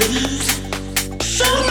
Show me.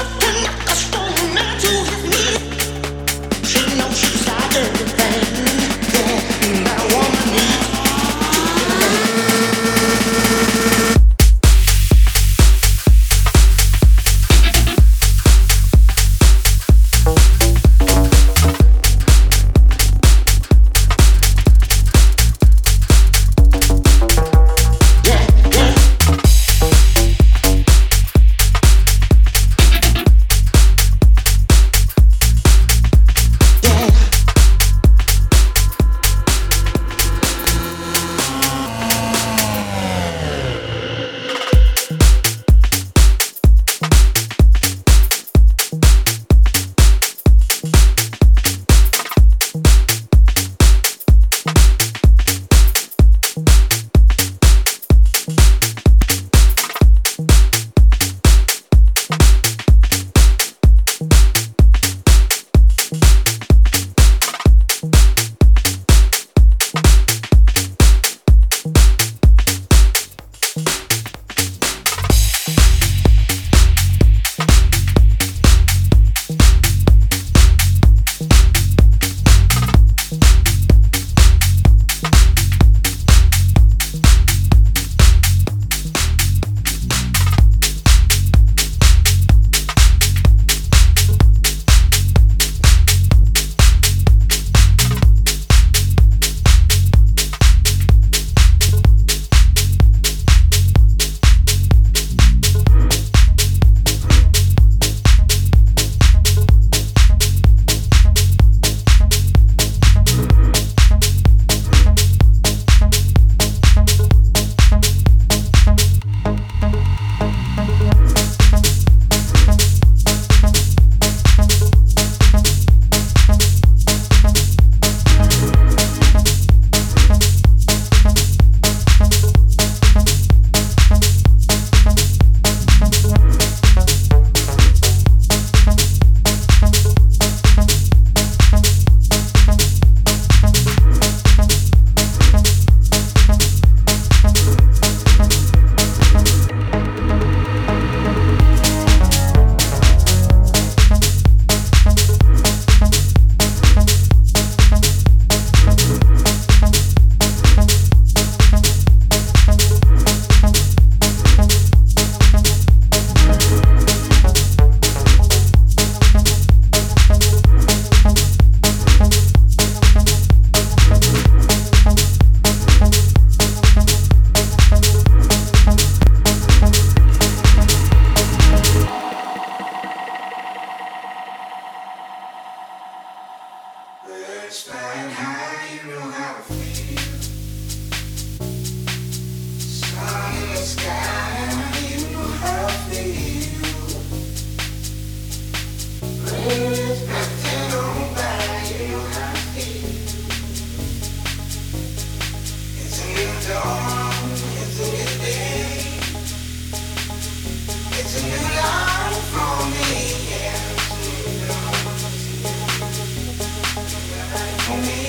home.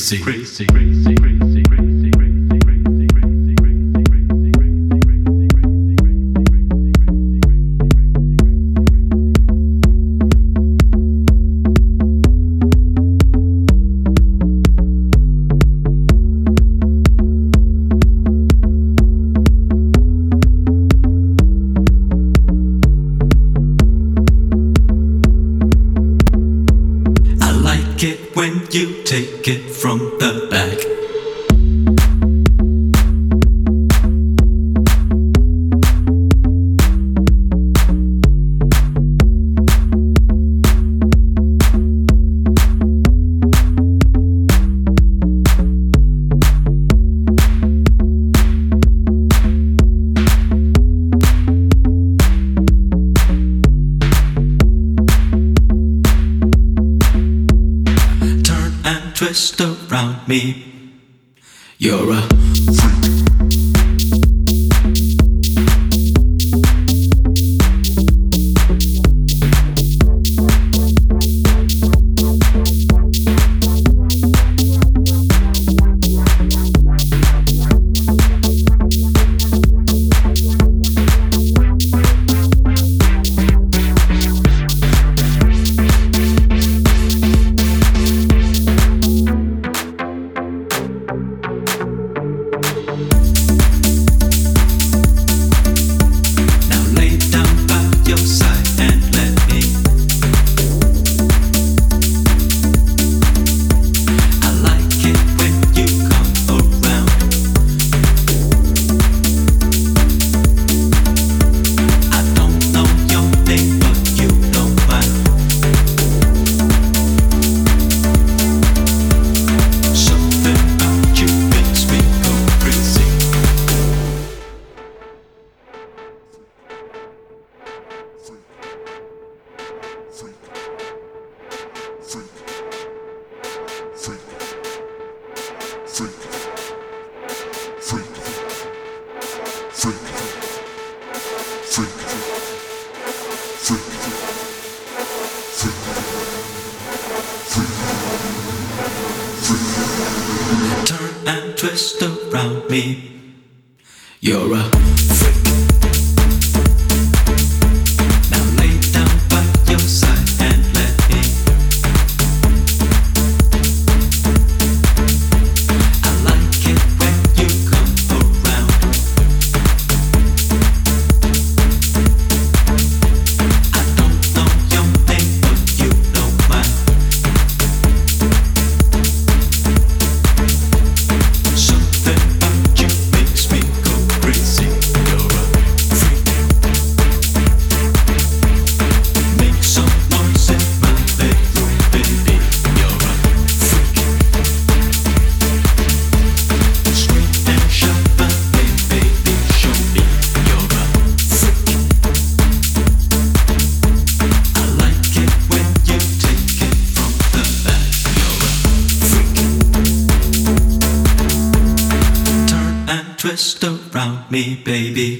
Crazy, me. Baby.